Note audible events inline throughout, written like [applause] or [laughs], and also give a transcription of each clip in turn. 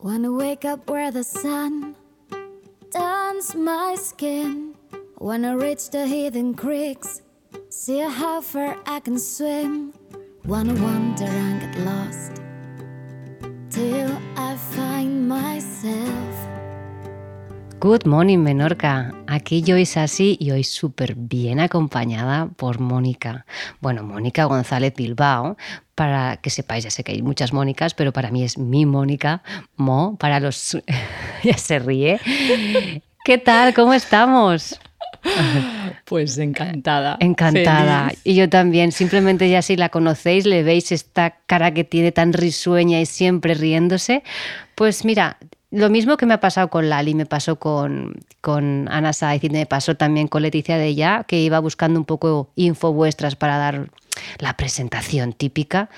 Wanna wake up where the sun turns my skin. Wanna reach the hidden creeks, see how far I can swim. Wanna wander and get lost till Good morning, Menorca. Aquí Joyce así y hoy súper bien acompañada por Mónica. Bueno, Mónica González Bilbao. Para que sepáis, ya sé que hay muchas Mónicas, pero para mí es mi Mónica, Mo, para los... [laughs] ya se ríe. ¿Qué tal? ¿Cómo estamos? Pues encantada. Encantada. feliz. Y yo también. Simplemente ya si la conocéis, le veis esta cara que tiene tan risueña y siempre riéndose. Pues mira, lo mismo que me ha pasado con Lali, me pasó con, con Ana Saiz y me pasó también con Leticia de ella, que iba buscando un poco info vuestras para dar la presentación típica.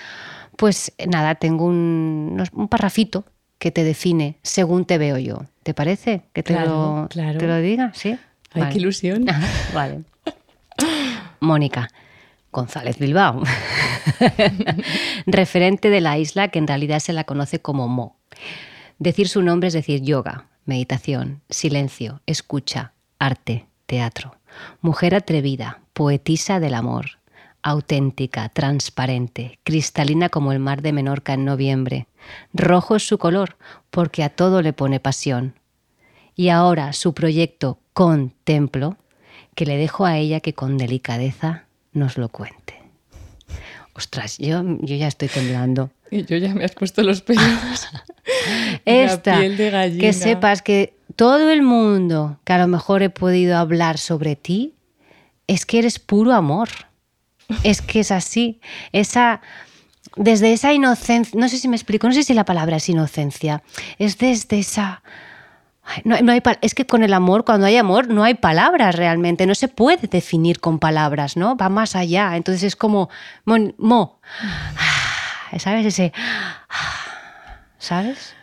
Pues nada, tengo un, un parrafito que te define según te veo yo. ¿Te parece que te, Claro, lo, claro. te lo diga? ¿Sí? Ay, Vale. qué ilusión. [laughs] Vale. Mónica González Bilbao, [laughs] referente de la isla que en realidad se la conoce como Mo. Decir su nombre es decir yoga, meditación, silencio, escucha, arte, teatro. Mujer atrevida, poetisa del amor, auténtica, transparente, cristalina como el mar de Menorca en noviembre. Rojo es su color porque a todo le pone pasión. Y ahora su proyecto Contemplo, que le dejo a ella que con delicadeza nos lo cuente. Ostras, yo, yo ya estoy temblando. [laughs] Y yo ya me has puesto los pelos. [laughs] Esta, La piel de gallina. que sepas que todo el mundo que a lo mejor he podido hablar sobre ti, es que eres puro amor. Es que es así. Esa, desde esa inocencia, no sé si me explico, no sé si la palabra es inocencia, es desde esa... Ay, No, no hay, es que con el amor, cuando hay amor, no hay palabras realmente, no se puede definir con palabras, ¿no? Va más allá. Entonces es como, mon- mo, ¿sabes? Ese, ¿sabes?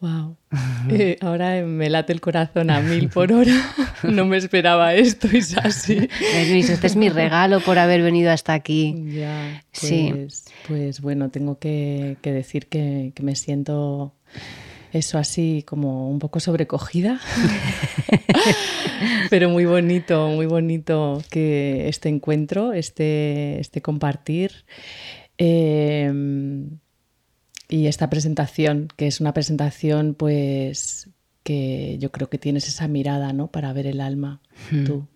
Wow. Eh, ahora me late el corazón a mil por hora. No me esperaba esto, es así. [laughs] Luis, este es mi regalo por haber venido hasta aquí. Ya, pues, Sí. pues bueno, tengo que, que decir que, que me siento eso así como un poco sobrecogida. [laughs] Pero muy bonito, muy bonito que este encuentro, este, este compartir. Eh, y esta presentación, que es una presentación pues que yo creo que tienes esa mirada, ¿no? Para ver el alma, tú,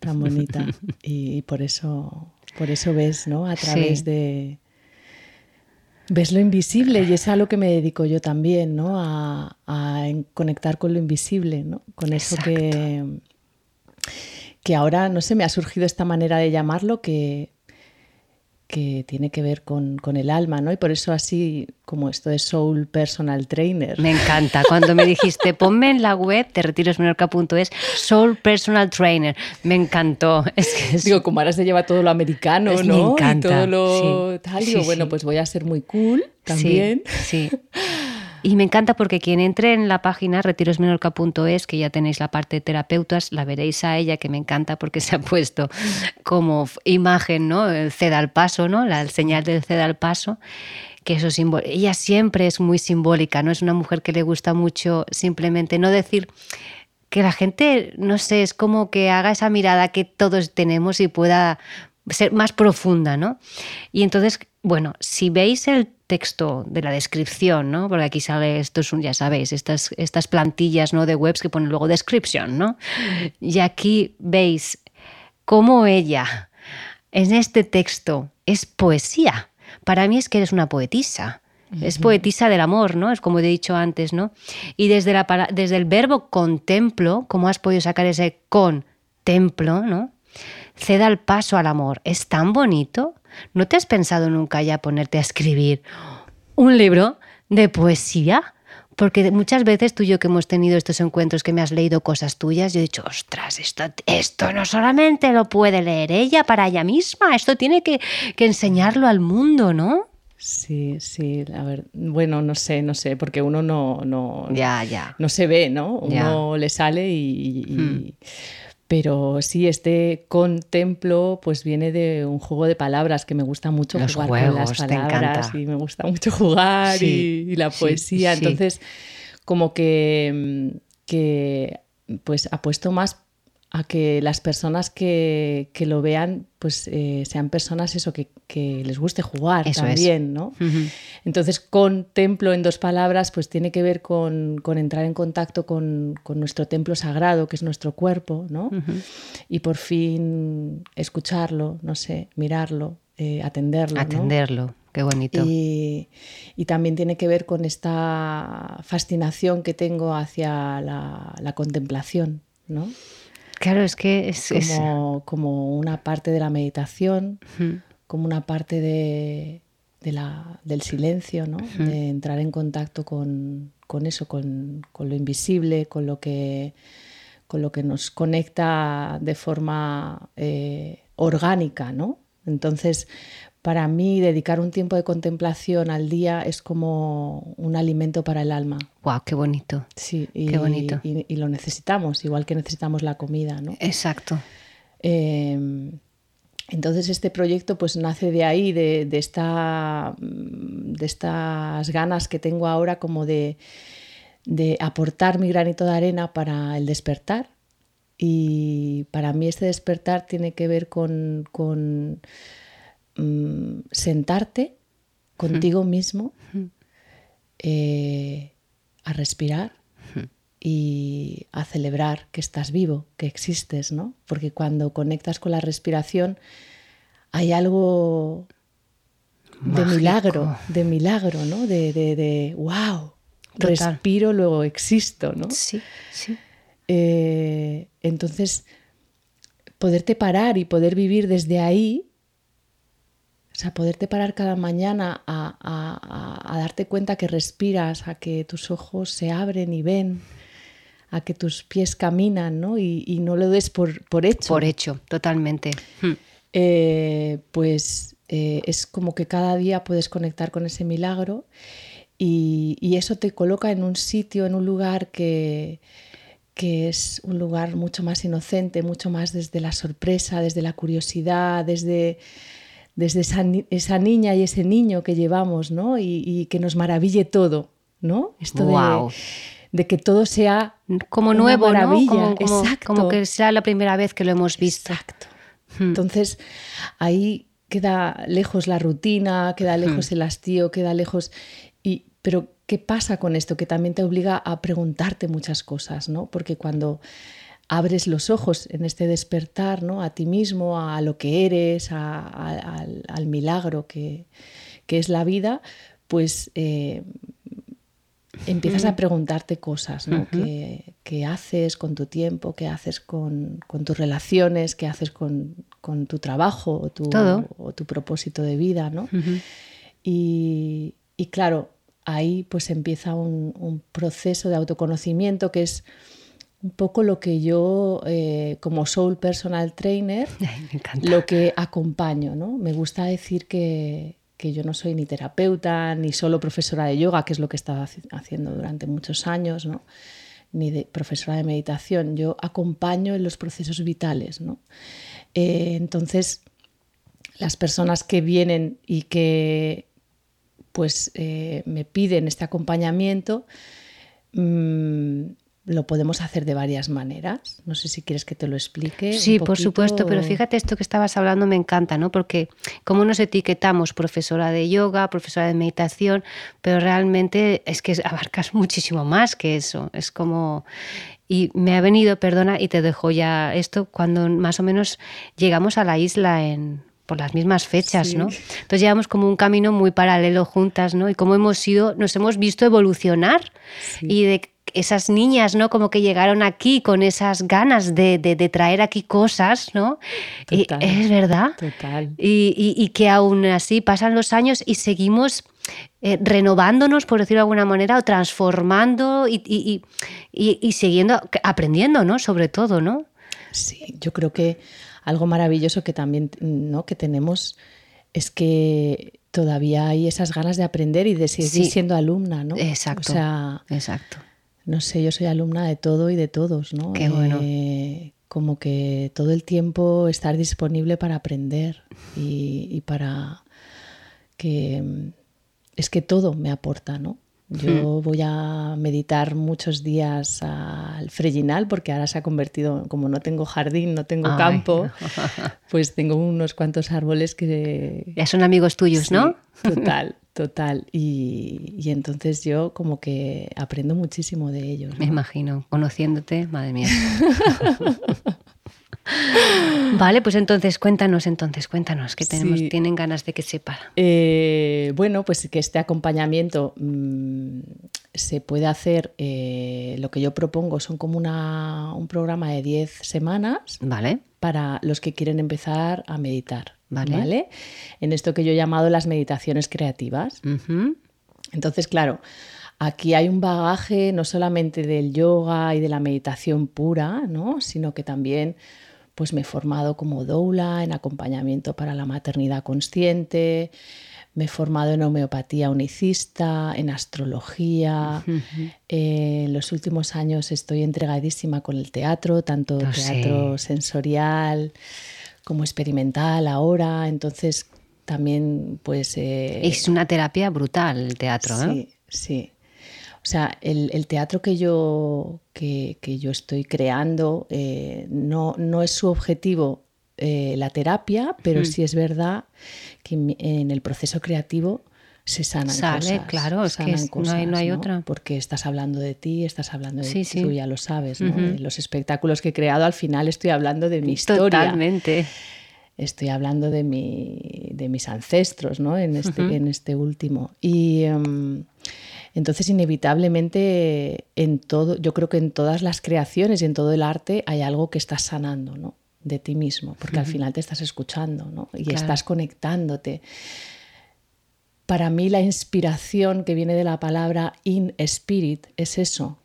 tan bonita. [laughs] Y, y por eso, por eso ves, ¿no? A través Sí. de ves lo invisible y es a lo que me dedico yo también, ¿no? A, conectar con lo invisible, ¿no? Con eso que que ahora no sé, me ha surgido esta manera de llamarlo que que tiene que ver con, con el alma, ¿no? Y por eso así como esto de Soul Personal Trainer. Me encanta. Cuando me dijiste, [laughs] ponme en la web de retirosmenorca.es Soul Personal Trainer. Me encantó. Es que es- Digo, como ahora se lleva todo lo americano, Es- me ¿no? encanta, Y todo lo sí. tal. Sí, Digo, bueno, sí. pues voy a ser muy cool también. Sí, sí. [laughs] Y me encanta porque quien entre en la página retirosmenorca.es, que ya tenéis la parte de terapeutas, la veréis a ella, que me encanta porque [laughs] se ha puesto como imagen, ¿no? El ceda al paso, ¿no? La señal del ceda al paso. Que eso simbol- ella siempre es muy simbólica, ¿no? Es una mujer que le gusta mucho simplemente no decir que la gente, no sé, es como que haga esa mirada que todos tenemos y pueda ser más profunda, ¿no? Y entonces, bueno, si veis el texto de la descripción, ¿no? Porque aquí sale, esto es un, ya sabéis, estas, estas plantillas, ¿no? De webs que ponen luego description, ¿no? Y aquí veis cómo ella, en este texto, es poesía. Para mí es que eres una poetisa. Es poetisa del amor, ¿no? Es como he dicho antes, ¿no? Y desde, la, desde el verbo contemplo, ¿cómo has podido sacar ese contemplo, ¿no? Ceda el paso al amor. Es tan bonito. ¿No te has pensado nunca ya ponerte a escribir un libro de poesía? Porque muchas veces tú y yo que hemos tenido estos encuentros que me has leído cosas tuyas, yo he dicho, ostras, esto, esto no solamente lo puede leer ella para ella misma, esto tiene que, que enseñarlo al mundo, ¿no? Sí, sí, a ver, bueno, no sé, no sé, porque uno no, no, Ya, ya. no se ve, ¿no? Ya. Uno le sale y... y- Hmm. Pero sí, este contemplo pues viene de un juego de palabras que me gusta mucho jugar con las palabras y me gusta mucho jugar y, la poesía. Entonces, como que, que pues apuesto más a que las personas que, lo vean pues eh, sean personas eso que, les guste jugar también, ¿no? Entonces, con templo en dos palabras, pues tiene que ver con, entrar en contacto con, nuestro templo sagrado, que es nuestro cuerpo, ¿no? Y por fin escucharlo, no sé, mirarlo, eh, atenderlo. Atenderlo. Qué bonito. Y, también tiene que ver con esta fascinación que tengo hacia la, la contemplación, ¿no? Claro, es que es como, una parte de la meditación, como una parte de, la, del silencio, ¿no? de entrar en contacto con, eso, con, lo invisible, con lo que, con lo que nos conecta de forma eh, orgánica. ¿no? Entonces, para mí dedicar un tiempo de contemplación al día es como un alimento para el alma. ¡Wow! ¡Qué bonito! Sí, y, qué bonito. Y, lo necesitamos, igual que necesitamos la comida, ¿no? Exacto. Em, entonces este proyecto pues nace de ahí, de, esta, de estas ganas que tengo ahora como de, aportar mi granito de arena para el despertar. Y para mí este despertar tiene que ver con Mm, sentarte contigo mismo eh, a respirar y a celebrar que estás vivo, que existes, ¿no? Porque cuando conectas con la respiración hay algo de milagro, de milagro, ¿no? De, de, wow, respiro, luego existo, ¿no? Sí, sí. Eh, entonces, poderte parar y poder vivir desde ahí sea, poderte parar cada mañana a, darte cuenta que respiras, a que tus ojos se abren y ven, a que tus pies caminan, ¿no? Y, no lo des por, por, hecho. Por hecho, totalmente. Hmm. Eh, pues eh, es como que cada día puedes conectar con ese milagro y, y, eso te coloca en un sitio, en un lugar que, que es un lugar mucho más inocente, mucho más desde la sorpresa, desde la curiosidad, desde desde esa, niña y ese niño que llevamos, ¿no? Y, que nos maraville todo, ¿no? Esto de, de, que todo sea como nuevo, maravilla. Como, como, que sea la primera vez que lo hemos visto. Exacto. Hmm. Entonces, ahí queda lejos la rutina, queda hmm. lejos el hastío, queda lejos... Y, pero, ¿qué pasa con esto? Que también te obliga a preguntarte muchas cosas, ¿no? Porque cuando abres los ojos en este despertar, ¿no? A ti mismo, a lo que eres, al, milagro que, es la vida, pues eh, empiezas a preguntarte cosas, ¿no? ¿Qué, haces con tu tiempo? ¿Qué haces con, tus relaciones? ¿Qué haces con, tu trabajo o tu, o tu, propósito de vida, ¿no? y, claro, ahí pues empieza un, un proceso de autoconocimiento que es un poco lo que yo, eh, como Soul Personal Trainer, [laughs] lo que acompaño. ¿no? Me gusta decir que, yo no soy ni terapeuta, ni solo profesora de yoga, que es lo que he estado haciendo durante muchos años, ¿no? ni de profesora de meditación. Yo acompaño en los procesos vitales. ¿no? Eh, entonces, las personas que vienen y que pues, eh, me piden este acompañamiento, mm, lo podemos hacer de varias maneras. No sé si quieres que te lo explique. Sí, por supuesto, pero fíjate esto que estabas hablando me encanta, ¿no? Porque como nos etiquetamos profesora de yoga, profesora de meditación, pero realmente es que abarcas [laughs] muchísimo más que eso. Es como y me ha venido, perdona, y te dejo ya esto cuando más o menos llegamos a la isla en por las mismas fechas, ¿no? Entonces llevamos como un camino muy paralelo juntas, ¿no? Y cómo hemos sido, nos hemos visto evolucionar y de esas niñas, ¿no? Como que llegaron aquí con esas ganas de, traer aquí cosas, ¿no? es verdad. Total. Y, que aún así pasan los años y seguimos eh, renovándonos, por decirlo de alguna manera, o transformando y, y, siguiendo, aprendiendo, ¿no? Sobre todo, ¿no? Sí, yo creo que algo maravilloso que también, ¿no? Que tenemos es que todavía hay esas ganas de aprender y de seguir siendo alumna, ¿no? Exacto. O sea, exacto no sé, yo soy alumna de todo y de todos, ¿no? Qué bueno. Eh, como que todo el tiempo estar disponible para aprender y, y para que es que todo me aporta, ¿no? Yo voy a meditar muchos días al Frellinal porque ahora se ha convertido, como no tengo jardín, no tengo Ay. campo, [laughs] pues tengo unos cuantos árboles que... Ya son amigos tuyos, Sí, ¿no? Total, total. Y, y entonces yo como que aprendo muchísimo de ellos. Me ¿no? imagino, conociéndote, madre mía. [laughs] vale, pues entonces cuéntanos, entonces cuéntanos, que tenemos, Sí. tienen ganas de que sepa. Eh, bueno, pues que este acompañamiento mm, se puede hacer, eh, lo que yo propongo son como una, un programa de 10 semanas Vale, para los que quieren empezar a meditar. Vale. En esto que yo he llamado las meditaciones creativas. Entonces, claro, aquí hay un bagaje no solamente del yoga y de la meditación pura, ¿no? sino que también pues me he formado como doula en acompañamiento para la maternidad consciente, me he formado en homeopatía unicista, en astrología. Eh, en los últimos años estoy entregadísima con el teatro, tanto Ah, teatro sensorial como experimental ahora. Entonces también pues... eh, Es una terapia brutal el teatro, ¿eh? Sí, sí. O sea, el, el teatro que yo, que, que yo estoy creando eh, no, no es su objetivo eh, la terapia, pero sí es verdad que en, el proceso creativo se sanan Sale, cosas. claro, es que sanan es- no hay- no hay cosas, otra. Porque estás hablando de ti, estás hablando de Sí, ti, sí. tú ya lo sabes, ¿no? Los espectáculos que he creado al final estoy hablando de mi historia Totalmente. estoy hablando de, mi, de mis ancestros, ¿no? En este, en este último. Y em, entonces, inevitablemente, en todo, yo creo que en todas las creaciones y en todo el arte hay algo que estás sanando, ¿no? De ti mismo, porque al final te estás escuchando, ¿no? Y Claro. estás conectándote. Para mí, la inspiración que viene de la palabra in spirit es eso,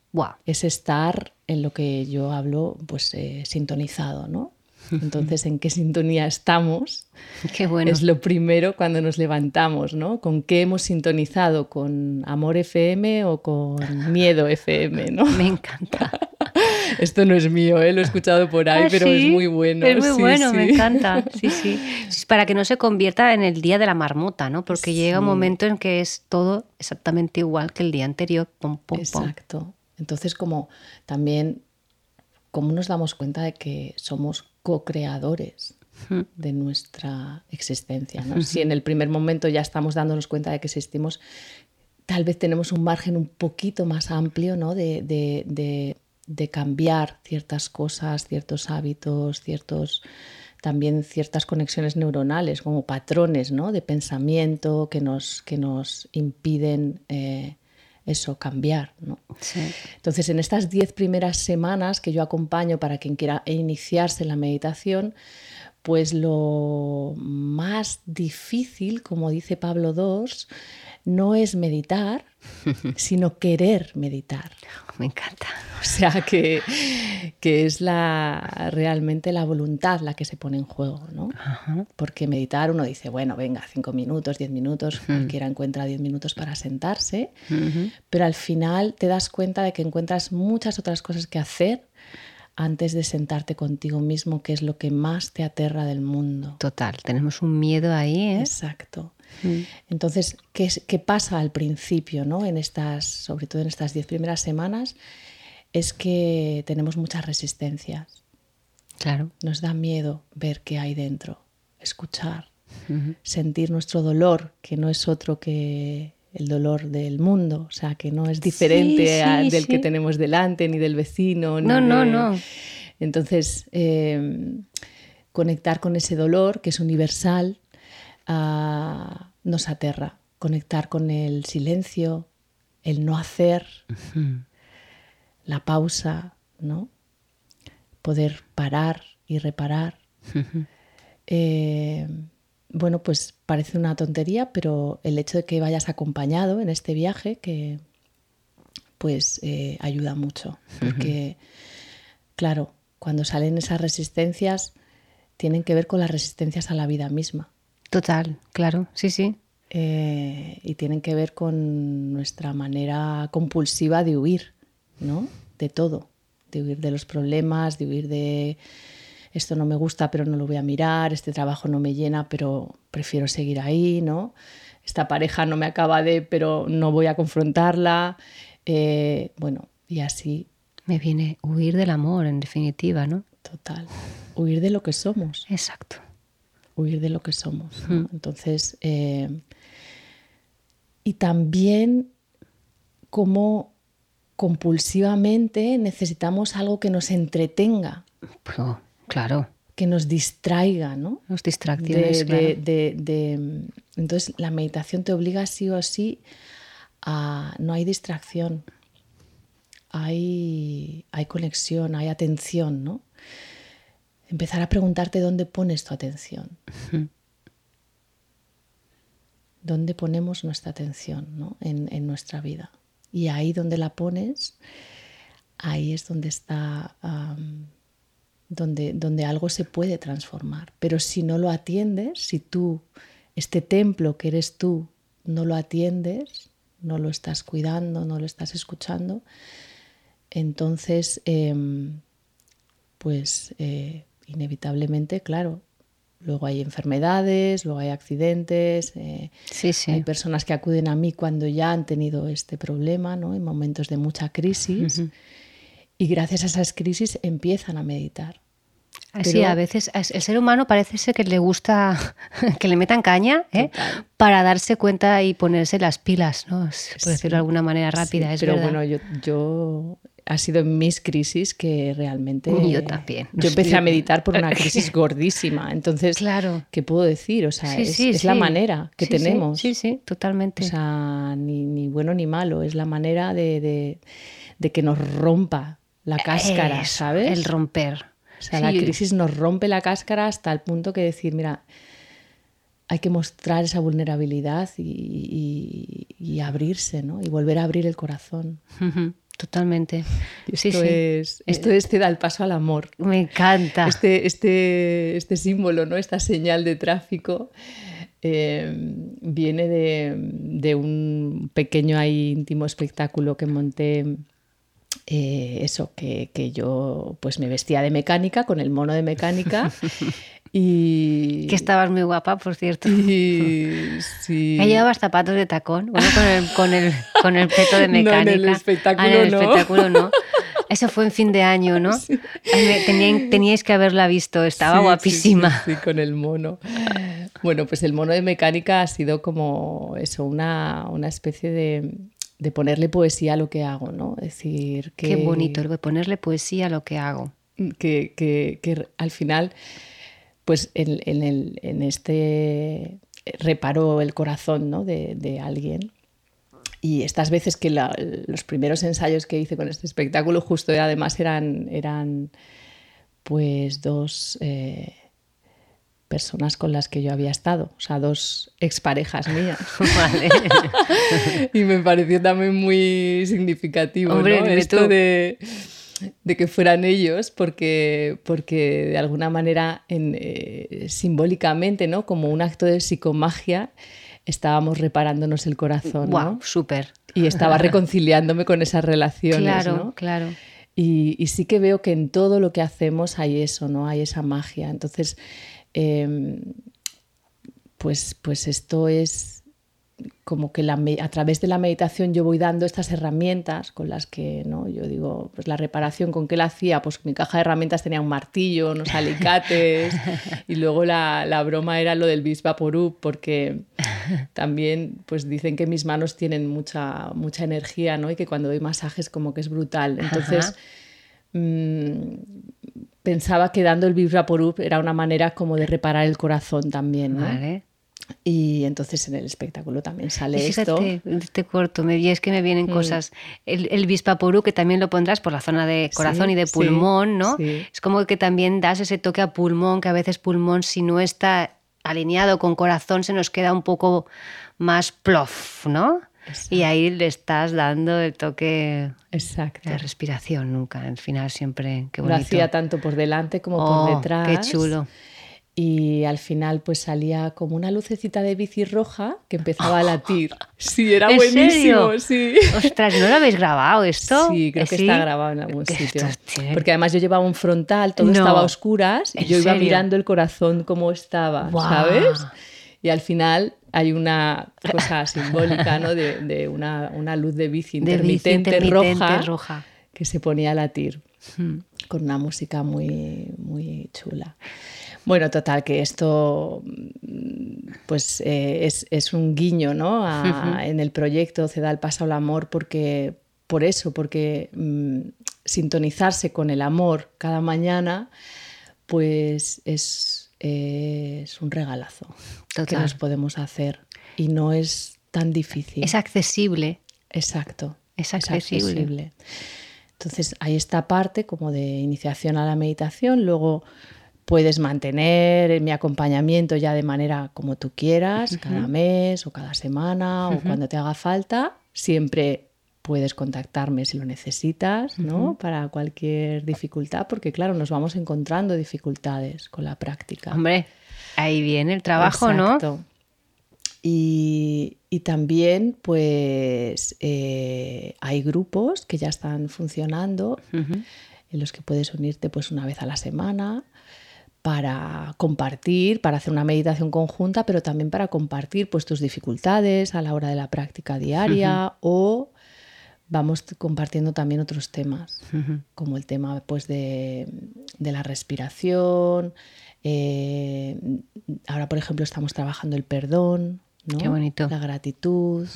es estar en lo que yo hablo, pues eh, sintonizado, ¿no? Entonces, ¿en qué sintonía estamos? [laughs] Qué bueno. Es lo primero cuando nos levantamos, ¿no? ¿Con qué hemos sintonizado? ¿Con Amor FM o con Miedo FM, no? [laughs] Me encanta. [laughs] Esto no es mío, ¿eh? lo he escuchado por ahí, Ah, pero es sí, muy bueno. Es muy sí, bueno, me sí. encanta. Sí, sí. Es Para que no se convierta en el día de la marmota, ¿no? Porque llega un momento en que es todo exactamente igual que el día anterior. Pum. Exacto. Entonces, como también, ¿cómo nos damos cuenta de que somos co-creadores de nuestra existencia? ¿no? Si en el primer momento ya estamos dándonos cuenta de que existimos, tal vez tenemos un margen un poquito más amplio ¿no? de, de- de- de cambiar ciertas cosas, ciertos hábitos, ciertos también ciertas conexiones neuronales, como patrones ¿no? de pensamiento que nos, que nos impiden eh, eso, cambiar. ¿no? Sí. Entonces, en estas diez primeras semanas que yo acompaño para quien quiera iniciarse en la meditación, pues lo más difícil, como dice Pablo II, no es meditar, [laughs] sino querer meditar. Me encanta. O sea que, que es la, realmente la voluntad la que se pone en juego, ¿no? Porque meditar uno dice, bueno, venga, cinco minutos, diez minutos, cualquiera encuentra diez minutos para sentarse, pero al final te das cuenta de que encuentras muchas otras cosas que hacer antes de sentarte contigo mismo, que es lo que más te aterra del mundo. Total, tenemos un miedo ahí, ¿eh? Exacto. Entonces, ¿qué, es- qué pasa al principio, ¿no? en estas, sobre todo en estas diez primeras semanas? Es que tenemos muchas resistencias. Claro. Nos da miedo ver qué hay dentro, escuchar, sentir nuestro dolor, que no es otro que el dolor del mundo, o sea, que no es diferente Sí, a- sí, del que tenemos delante, ni del vecino. ni No, no, no. Entonces, eh, conectar con ese dolor, que es universal, nos aterra. Conectar con el silencio, el no hacer, la pausa, ¿no? Poder parar y reparar. Eh, bueno, pues parece una tontería, pero el hecho de que vayas acompañado en este viaje, que pues eh, ayuda mucho. Porque, claro, cuando salen esas resistencias, tienen que ver con las resistencias a la vida misma. Total, claro. Sí, sí. Eh, y tienen que ver con nuestra manera compulsiva de huir, ¿no? De todo. de huir de los problemas, de huir de esto no me gusta pero no lo voy a mirar, este trabajo no me llena pero prefiero seguir ahí, ¿no? Esta pareja no me acaba de pero no voy a confrontarla, eh, bueno, y así. Me viene huir del amor, en definitiva, ¿no? Total. Huir de lo que somos. Exacto. Huir de lo que somos. Entonces, eh, y también como compulsivamente necesitamos algo que nos entretenga. claro. Que nos distraiga, ¿no? Los distracciones. entonces, la meditación te obliga sí o sí a. No hay distracción. Hay, hay conexión, hay atención, ¿no? Empezar a preguntarte dónde pones tu atención. [laughs] ¿Dónde ponemos nuestra atención ¿no? en, en nuestra vida? Y ahí donde la pones, ahí es donde está, donde, donde algo se puede transformar. Pero si no lo atiendes, si tú, este templo que eres tú, no lo atiendes, no lo estás cuidando, no lo estás escuchando, entonces, em, pues eh, inevitablemente, claro, Luego hay enfermedades, luego hay accidentes. Eh, sí, sí. Hay personas que acuden a mí cuando ya han tenido este problema, ¿no? en momentos de mucha crisis. Y gracias a esas crisis empiezan a meditar. Sí, a veces el ser humano parece ser que le gusta [laughs] que le metan caña ¿eh? para darse cuenta y ponerse las pilas, ¿no? por decirlo de alguna manera rápida. es pero bueno, yo, yo ha sido en mis crisis que realmente... Yo también. Yo empecé a meditar por una crisis [laughs] gordísima. Entonces, claro. ¿qué puedo decir? O sea, es, la manera que tenemos. Sí, sí, totalmente. O sea, ni, bueno ni malo. Es la manera de, que nos rompa la cáscara, ¿sabes? El romper. O sea, la crisis nos rompe la cáscara hasta el punto que decir, mira, hay que mostrar esa vulnerabilidad y, abrirse, ¿no? Y volver a abrir el corazón. Totalmente. Esto, Es, esto es te da el paso al amor. Me encanta. Este, este, este símbolo, ¿no? esta señal de tráfico, eh, viene de, un pequeño ahí íntimo espectáculo que monté. Eh, eso, que, que, yo pues me vestía de mecánica con el mono de mecánica [laughs] Y... Que estabas muy guapa, por cierto. Y... [laughs] Sí. llevabas zapatos de tacón, bueno, con el, con el, con el peto de mecánica. [laughs] No, en el espectáculo ah, en el espectáculo no. Eso fue en fin de año, ¿no? teníais que haberla visto, estaba guapísima. Sí, con el mono. Bueno, pues el mono de mecánica ha sido como eso, una, una especie de, de, ponerle poesía a lo que hago, ¿no? decir, que... Qué bonito, de ponerle poesía a lo que hago. Que, que, que al final pues en, el, en este reparó el corazón ¿no? de, alguien. Y estas veces que los primeros ensayos que hice con este espectáculo justo además eran, eran pues dos eh, personas con las que yo había estado, o sea, dos exparejas mías. [laughs] Vale. [laughs] y me pareció también muy significativo Hombre, esto de de que fueran ellos, porque, porque de alguna manera, en, eh, simbólicamente, ¿no? como un acto de psicomagia, estábamos reparándonos el corazón. Wow, súper. Y estaba reconciliándome con esas relaciones. Claro, claro. Y, sí que veo que en todo lo que hacemos hay eso, ¿no? Hay esa magia. Entonces, em, pues, pues esto es como que a través de la meditación yo voy dando estas herramientas con las que, ¿no? Yo digo, pues la reparación, ¿con qué la hacía? Pues mi caja de herramientas tenía un martillo, unos alicates y luego la, la broma era lo del Bisvaporub porque también pues dicen que mis manos tienen mucha, mucha energía, ¿no? Y que cuando doy masajes como que es brutal. Entonces... Mm, pensaba que dando el Bisvaporub era una manera como de reparar el corazón también, ¿no? Vale. Y entonces en el espectáculo también sale esto. Este corto, y es que me vienen mm. cosas. El, el Bispaporú, que también lo pondrás por la zona de corazón y de pulmón, ¿no? Es como que también das ese toque a pulmón, que a veces pulmón, si no está alineado con corazón, se nos queda un poco más plof, ¿no? Y ahí le estás dando el toque Exacto. de respiración nunca. Al final siempre, qué bonito. Lo hacía tanto por delante como por oh, detrás. Qué chulo y al final pues salía como una lucecita de bici roja que empezaba a latir. [laughs] Sí, era ¿En buenísimo, serio? sí. Ostras, ¿no lo habéis grabado esto? Sí, creo que ¿Sí? está grabado en algún sitio. Porque además yo llevaba un frontal, todo No. estaba a oscuras y ¿En yo iba serio? mirando el corazón como estaba, Guau. ¿sabes? Y al final hay una cosa [laughs] simbólica, ¿no? De, de una, una luz de bici De bici intermitente, intermitente roja, roja. que se ponía a latir Hmm. con una música muy, muy chula. Bueno, total, que esto pues eh, es, es un guiño ¿no? a- en el proyecto Se da el paso al amor porque, por eso, porque mm, sintonizarse con el amor cada mañana pues es, eh, es un regalazo que Total. nos podemos hacer y no es tan difícil. Es accesible. Exacto. Es accesible. Entonces hay esta parte como de iniciación a la meditación, luego puedes mantener mi acompañamiento ya de manera como tú quieras, cada mes o cada semana o cuando te haga falta, siempre puedes contactarme si lo necesitas, ¿no? Para cualquier dificultad, porque claro, nos vamos encontrando dificultades con la práctica. Hombre, ahí viene el trabajo, Exacto. Y, y también, pues, eh, hay grupos que ya están funcionando ¿no? En los que puedes unirte pues una vez a la semana para compartir, para hacer una meditación conjunta, pero también para compartir pues tus dificultades a la hora de la práctica diaria o vamos compartiendo también otros temas, como el tema pues de, de la respiración. Eh, ahora, por ejemplo, estamos trabajando el perdón, ¿no? Qué bonito. la gratitud,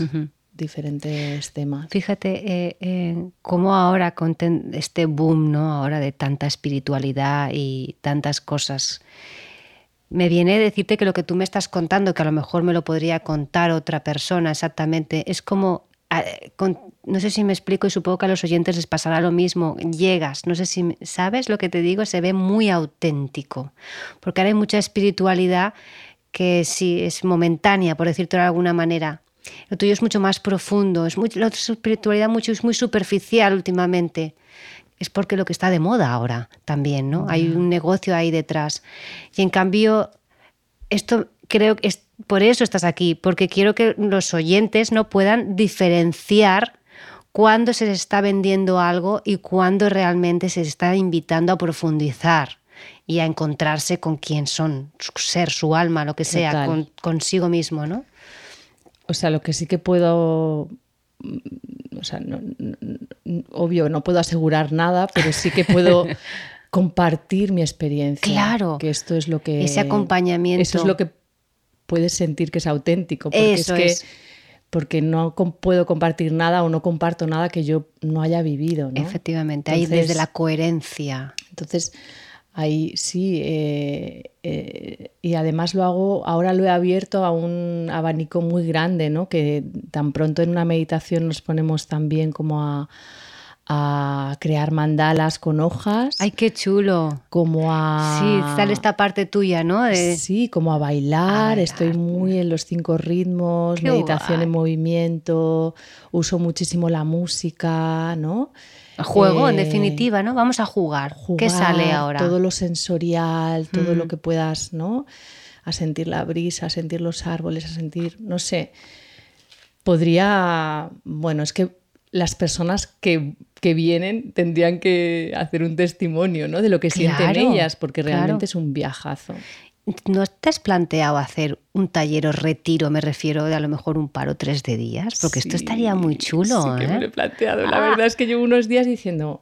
diferentes temas. Fíjate eh, eh, cómo ahora con este boom, ¿no? Ahora de tanta espiritualidad y tantas cosas. Me viene a decirte que lo que tú me estás contando, que a lo mejor me lo podría contar otra persona exactamente, es como, con- no sé si me explico y supongo que a los oyentes les pasará lo mismo, llegas, no sé si, ¿sabes lo que te digo? Se ve muy auténtico, porque ahora hay mucha espiritualidad que sí es momentánea, por decirlo de alguna manera. Lo tuyo es mucho más profundo, es muy, la espiritualidad mucho, es muy superficial últimamente. Es porque lo que está de moda ahora también, ¿no? Hay un negocio ahí detrás. Y en cambio, esto creo que es por eso estás aquí, porque quiero que los oyentes no puedan diferenciar cuándo se les está vendiendo algo y cuándo realmente se les está invitando a profundizar y a encontrarse con quién son, su ser, su alma, lo que sea, con- consigo mismo, ¿no? O sea, lo que sí que puedo, mm, o sea, no- no- obvio, no puedo asegurar nada, pero sí que puedo [laughs] compartir mi experiencia. Claro. Que esto es lo que... Ese acompañamiento. Eso es lo que puedes sentir que es auténtico. Porque Eso es que... es. Porque no com- puedo compartir nada o no comparto nada que yo no haya vivido, ¿no? Efectivamente, ahí desde la coherencia. Entonces, ahí sí, eh, eh, y además lo hago, ahora lo he abierto a un abanico muy grande, ¿no? Que tan pronto en una meditación nos ponemos también como a, a crear mandalas con hojas, ¡Ay, qué chulo! como a... Sí, sale esta parte tuya, ¿no? De- Sí, como a bailar, estoy muy en los cinco ritmos, Qué meditación guay. en movimiento, uso muchísimo la música, ¿no? Juego, en Eh, definitiva, ¿no? Vamos a jugar. ¿Qué jugar, sale ahora? Todo lo sensorial, todo Mm. lo que puedas, ¿no? A sentir la brisa, a sentir los árboles, a sentir, no sé. Podría, bueno, es que las personas que, que vienen tendrían que hacer un testimonio, ¿no? De lo que sienten ellas, porque claro. realmente es un viajazo. ¿No te has planteado hacer un taller o retiro, me refiero de a lo mejor un paro tres de días? Porque esto estaría muy chulo, Sí que me ¿eh? lo he planteado. La Ah. verdad es que llevo unos días diciendo,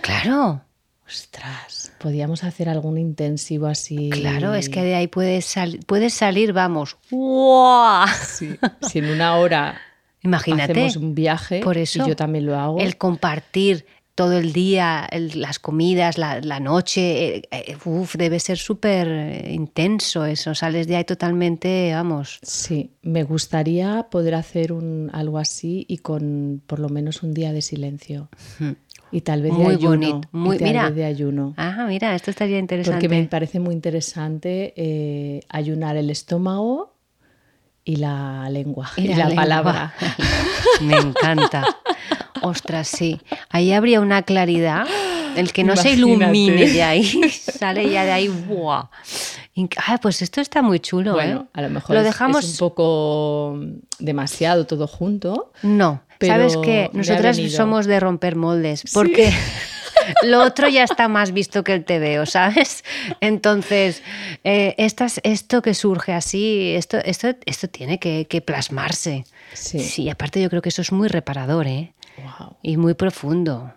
Claro, ostras, podíamos hacer algún intensivo así. claro, es que de ahí puedes, sal- puedes salir, vamos. ¡Guau! Sí, si en una hora Imagínate. hacemos un viaje Por eso, y yo también lo hago. El compartir todo el día, el- las comidas, la, la noche, eh, eh, uf, debe ser súper eh, intenso eso. Sales de ahí totalmente, vamos. Sí, me gustaría poder hacer un, algo así y con por lo menos un día de silencio. Y tal vez de ayuno. bonito, y muy- tal mira. vez de ayuno. Ah, mira, esto estaría interesante. Porque me parece muy interesante eh, ayunar el estómago y la lengua y, la, palabra. [laughs] Me encanta. Ostras, sí. Ahí habría una claridad. El que no se ilumine de ahí, [laughs] sale ya de ahí. ¡buah! Ah, pues esto está muy chulo. Bueno, ¿eh? a lo mejor lo es- dejamos. es, un poco demasiado todo junto. No, pero sabes que nosotras somos de romper moldes, porque [laughs] lo otro ya está más visto que el TVO, ¿sabes? Entonces, eh, estas- esto que surge así, esto, esto, esto tiene que, que plasmarse. Sí. aparte yo creo que eso es muy reparador, ¿eh? Wow. Y muy profundo.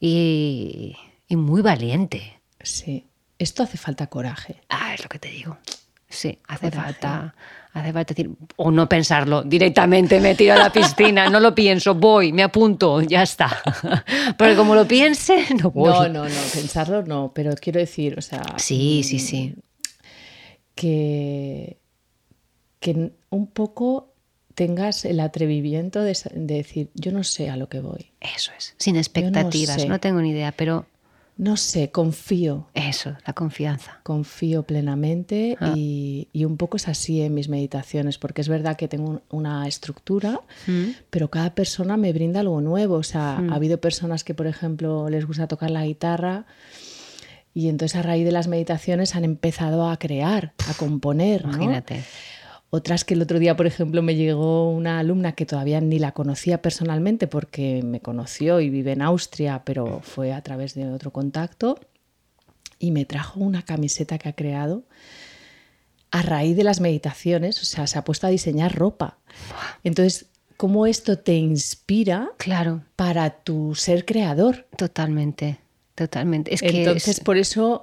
Y, y muy valiente. Sí. Esto hace falta coraje. Ah, es lo que te digo. Sí, hace falta, hace falta decir, o no pensarlo, directamente me tiro a la piscina, no lo pienso, voy, me apunto, ya está. [laughs] Porque como lo piense, no voy. No, no, no, pensarlo no, pero quiero decir, o sea, Sí, sí, sí. que, que un poco tengas el atrevimiento de, decir, yo no sé a lo que voy, Eso es, sin expectativas, sé. no tengo ni idea, pero no sé, confío, eso, la confianza. confío plenamente Ah. y, y un poco es así en mis meditaciones, porque es verdad que tengo un- una estructura, Mm. pero cada persona me brinda algo nuevo. O sea, ha habido personas que, por ejemplo, les gusta tocar la guitarra y entonces a raíz de las meditaciones han empezado a crear, a componer. ¿no? Otras que el otro día, por ejemplo, me llegó una alumna que todavía ni la conocía personalmente porque me conoció y vive en Austria, pero fue a través de otro contacto, y me trajo una camiseta que ha creado a raíz de las meditaciones, o sea, se ha puesto a diseñar ropa. Entonces, ¿cómo esto te inspira Claro, para tu ser creador? totalmente, totalmente. Es que Entonces, es- por eso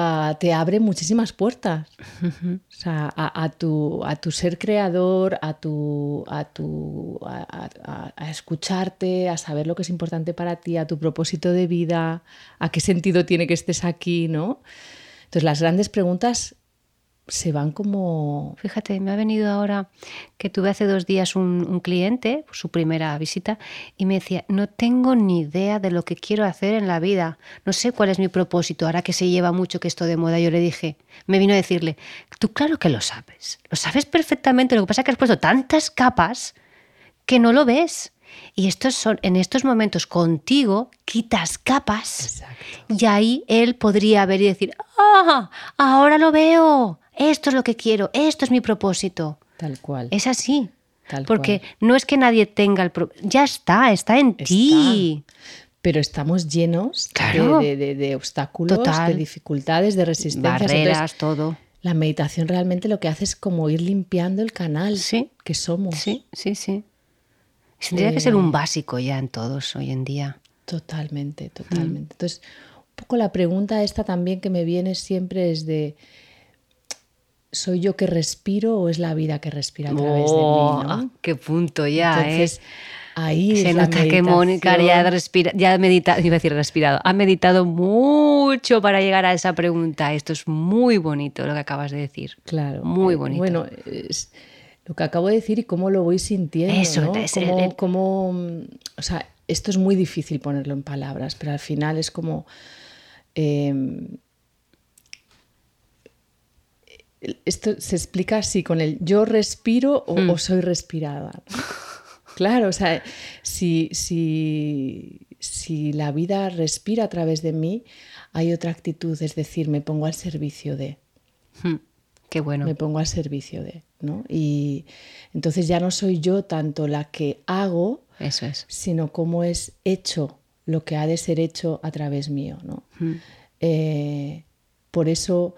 ah, te abre muchísimas puertas. O sea, a, a tu, a tu ser creador, a tu, a, tu a, a- a escucharte, a saber lo que es importante para ti, a tu propósito de vida, a qué sentido tiene que estés aquí, ¿no? Entonces, las grandes preguntas se van como... Fíjate, me ha venido ahora que tuve hace dos días un, un cliente, su primera visita, y me decía, no tengo ni idea de lo que quiero hacer en la vida, no sé cuál es mi propósito, ahora que se lleva mucho que esto de moda, yo le dije, me vino a decirle, tú claro que lo sabes, lo sabes perfectamente, lo que pasa es que has puesto tantas capas que no lo ves. Y estos son, en estos momentos contigo, quitas capas Exacto. y ahí él podría ver y decir, ah, ahora lo veo, esto es lo que quiero, esto es mi propósito. Tal cual. Es así. Tal Porque cual. no es que nadie tenga el propósito, ya está, está en ti. Pero estamos llenos de- Claro. de, de- de obstáculos, Total. de dificultades, de resistencias. Barreras, Entonces, todo. la meditación realmente lo que hace es como ir limpiando el canal Sí. que somos. Sí, sí, sí. Tendría que ser un básico ya en todos hoy en día. Totalmente, totalmente. Entonces, un poco la pregunta esta también que me viene siempre es de, ¿soy yo que respiro o es la vida que respira a través de mí? Oh, ¿no? qué punto ya, Entonces, ¿eh? ahí Se es nota que Mónica ya, respira, ya ha meditado, iba a decir respirado, ha meditado mucho para llegar a esa pregunta. Esto es muy bonito lo que acabas de decir. Claro. Muy eh, bonito. Bueno, es lo que acabo de decir y cómo lo voy sintiendo. Eso, ¿no? es Cómo- el- cómo, o sea, esto es muy difícil ponerlo en palabras, pero al final es como. eh, esto se explica así con el yo respiro o, Mm. o soy respirada. [laughs] Claro, o sea, si, si, si la vida respira a través de mí, hay otra actitud, es decir, me pongo al servicio de Hmm, Qué bueno. me pongo al servicio de, ¿no? Y entonces ya no soy yo tanto la que hago, Eso es. sino cómo es hecho lo que ha de ser hecho a través mío, ¿no? Eh, por eso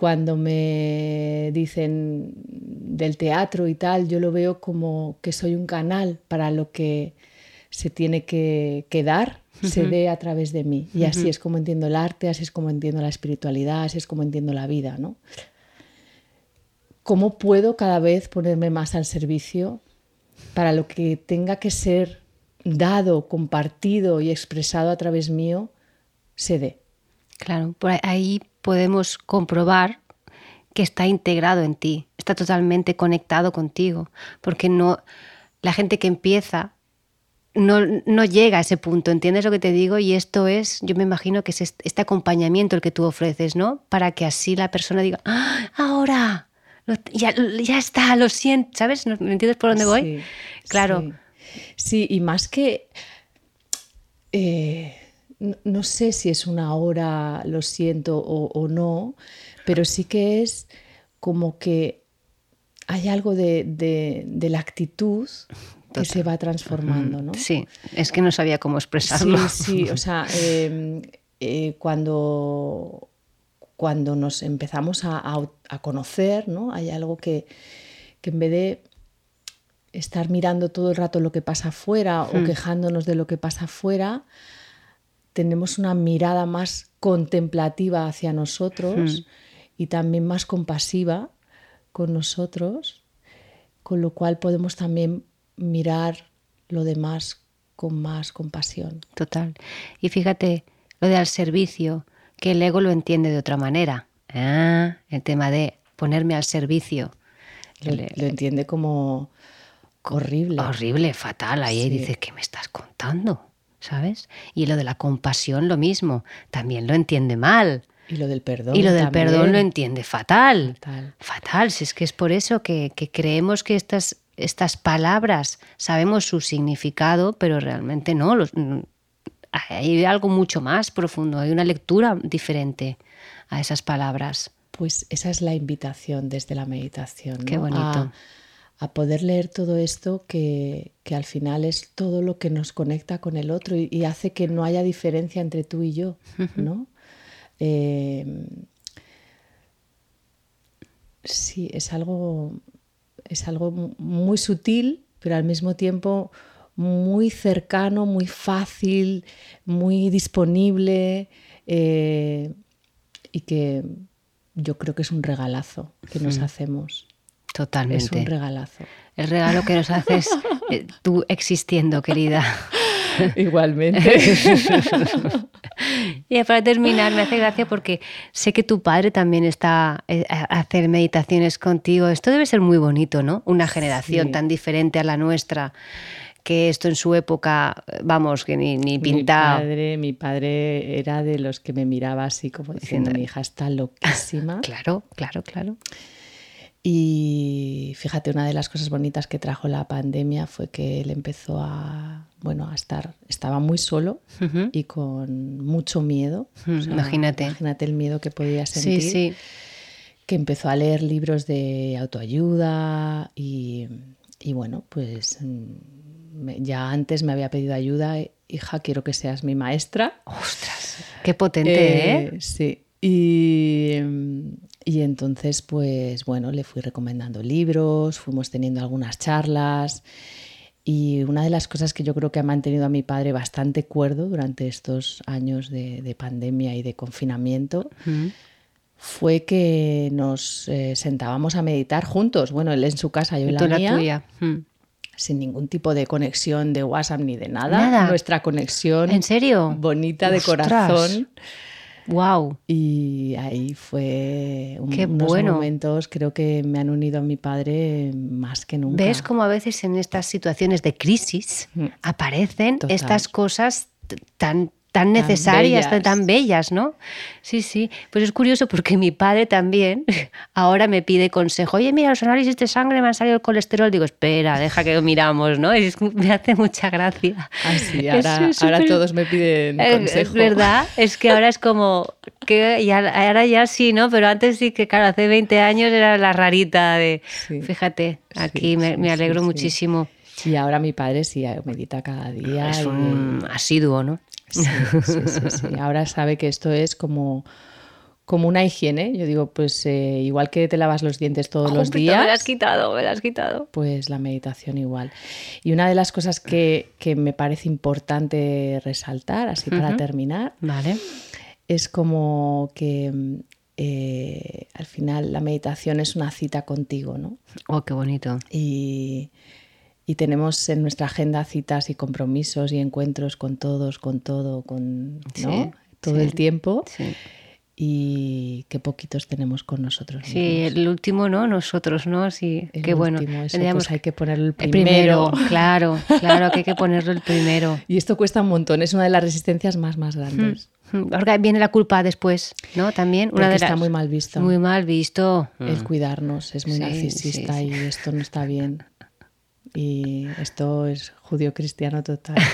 cuando me dicen del teatro y tal, yo lo veo como que soy un canal para lo que se tiene que, que dar, se dé a través de mí. Y así es como entiendo el arte, así es como entiendo la espiritualidad, así es como entiendo la vida, ¿no? ¿Cómo puedo cada vez ponerme más al servicio para lo que tenga que ser dado, compartido y expresado a través mío, se dé? Claro, por ahí- podemos comprobar que está integrado en ti, está totalmente conectado contigo, porque no la gente que empieza no, no llega a ese punto, ¿entiendes lo que te digo? Y esto es, yo me imagino que es este acompañamiento el que tú ofreces, ¿no? Para que así la persona diga, "Ah, ahora, lo- ya, ya está, lo siento, ¿sabes? ¿No- ¿Me entiendes por dónde voy? Sí, claro, Sí, Sí, y más que... eh, no, sé si es una hora, lo siento o, no, pero sí que es como que hay algo de, la actitud que se va transformando, ¿no? Sí, es que no sabía cómo expresarlo. Sí, sí, o sea, em, eh, cuando, cuando nos empezamos a, conocer, ¿no? Hay algo que, que, en vez de estar mirando todo el rato lo que pasa afuera o hmm. quejándonos de lo que pasa afuera, tenemos una mirada más contemplativa hacia nosotros hmm. y también más compasiva con nosotros, con lo cual podemos también mirar lo demás con más compasión. Total. Y fíjate, lo de al servicio, que el ego lo entiende de otra manera. Ah, el tema de ponerme al servicio. Lo, entiende como horrible. Horrible, fatal. Ahí dices, ¿qué me estás contando? ¿Sabes? Y lo de la compasión, lo mismo. También lo entiende mal. Y lo del perdón. Y lo del perdón lo entiende fatal. Fatal. Si es que es por eso que, creemos que estas, estas palabras sabemos su significado, pero realmente no. Los, hay algo mucho más profundo, hay una lectura diferente a esas palabras. Pues esa es la invitación desde la meditación. Qué bonito. A, poder leer todo esto que, al final es todo lo que nos conecta con el otro y, hace que no haya diferencia entre tú y yo, ¿no? Eh, sí, es algo, es algo muy sutil, pero al mismo tiempo muy cercano, muy fácil, muy disponible eh, y que yo creo que es un regalazo que nos hacemos. Totalmente. Es un regalazo. El regalo que nos haces [laughs] eh, tú existiendo, querida. [laughs] Igualmente. [laughs] y para terminar, me hace gracia porque sé que tu padre también está eh, a hacer meditaciones contigo. Esto debe ser muy bonito, ¿no? Una generación tan diferente a la nuestra que esto en su época, vamos, que ni, ni pintado. Mi padre, mi padre era de los que me miraba así como diciendo, mi hija está loquísima. claro, claro, claro. Y fíjate, una de las cosas bonitas que trajo la pandemia fue que él empezó a, bueno, a estar, estaba muy solo y con mucho miedo. imagínate. Imagínate el miedo que podía sentir. Sí, sí. Que empezó a leer libros de autoayuda y, y bueno, pues ya antes me había pedido ayuda, hija, quiero que seas mi maestra. Ostras, qué potente, ¿eh? ¿eh? Sí. Y, y, entonces, pues bueno, le fui recomendando libros, fuimos teniendo algunas charlas. Y una de las cosas que yo creo que ha mantenido a mi padre bastante cuerdo durante estos años de, pandemia y de confinamiento fue que nos eh, sentábamos a meditar juntos. Bueno, él en su casa, yo en la mía. Tuya sin ningún tipo de conexión de WhatsApp ni de nada. Nuestra conexión. ¿En serio? Bonita de corazón. Wow. Y ahí fue un, Qué unos momentos, creo que me han unido a mi padre más que nunca. ¿Ves cómo a veces en estas situaciones de crisis mm. aparecen estas cosas tan tan necesarias, tan bellas. ¿no? Sí, sí. Pues es curioso porque mi padre también [laughs] ahora me pide consejo. Oye, mira, los análisis de sangre me han salido el colesterol. Digo, espera, deja que lo miramos, ¿no? me hace mucha gracia. Así, ahora, ahora todos me piden eh, consejo. ¿Verdad? Es que ahora es como que ya, ahora ya sí, ¿no? Pero antes sí que, claro, hace 20 años era la rarita de... Fíjate, aquí me, alegro muchísimo. Y ahora mi padre sí medita cada día. Es un asiduo, ¿no? Sí, sí, sí, Ahora sabe que esto es como, como una higiene. Yo digo, pues eh, igual que te lavas los dientes todos los días. Me las has quitado, me las has quitado. Pues la meditación igual. Y una de las cosas que, me parece importante resaltar, así para terminar, vale. es como que eh, al final la meditación es una cita contigo, ¿no? Oh, qué bonito. Y y tenemos en nuestra agenda citas y compromisos y encuentros con todos, con todo, con todo el tiempo. Y qué poquitos tenemos con nosotros. Sí, el último, ¿no? Nosotros, ¿no? Sí, qué bueno. Eso, pues hay que ponerlo el primero. [laughs] claro, claro que hay que ponerlo el primero. [laughs] Y esto cuesta un montón, es una de las resistencias más, más grandes. Porque viene la culpa después, ¿no? También. Una de está muy mal visto. Muy mal visto. El cuidarnos es muy narcisista y esto no está bien. Y esto es judío cristiano total. [laughs]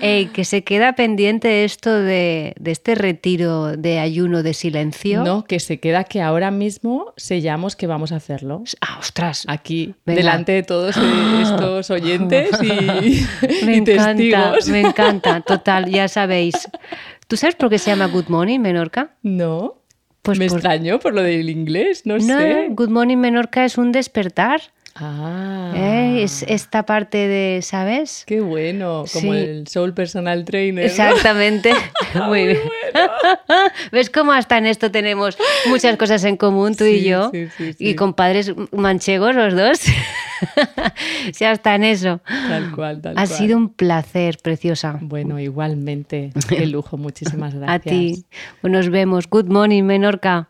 Ey, que se queda pendiente esto de, de, este retiro de ayuno de silencio. No, que se queda que ahora mismo sellamos que vamos a hacerlo. Ah, ostras. Aquí, delante de todos [gasps] estos oyentes y, me encanta, testigos. Me encanta, total, ya sabéis. ¿Tú sabes por qué se llama Good Morning Menorca? No. Pues me por... extrañó por lo del inglés, no, no sé. Good Morning Menorca es un despertar. Ah. ¿Eh? Es esta parte de, ¿sabes? Qué bueno, como Sí. el Soul Personal Trainer. ¿no? Exactamente. [laughs] [laughs] Muy bien. ¿Ves cómo hasta en esto tenemos muchas cosas en común, tú y yo? sí, sí, Y con padres manchegos los dos. [laughs] sí, hasta en eso. Tal cual, tal Ha cual. sido un placer, preciosa. Bueno, igualmente. Qué lujo, muchísimas gracias. A ti. Pues nos vemos. Good morning, Menorca.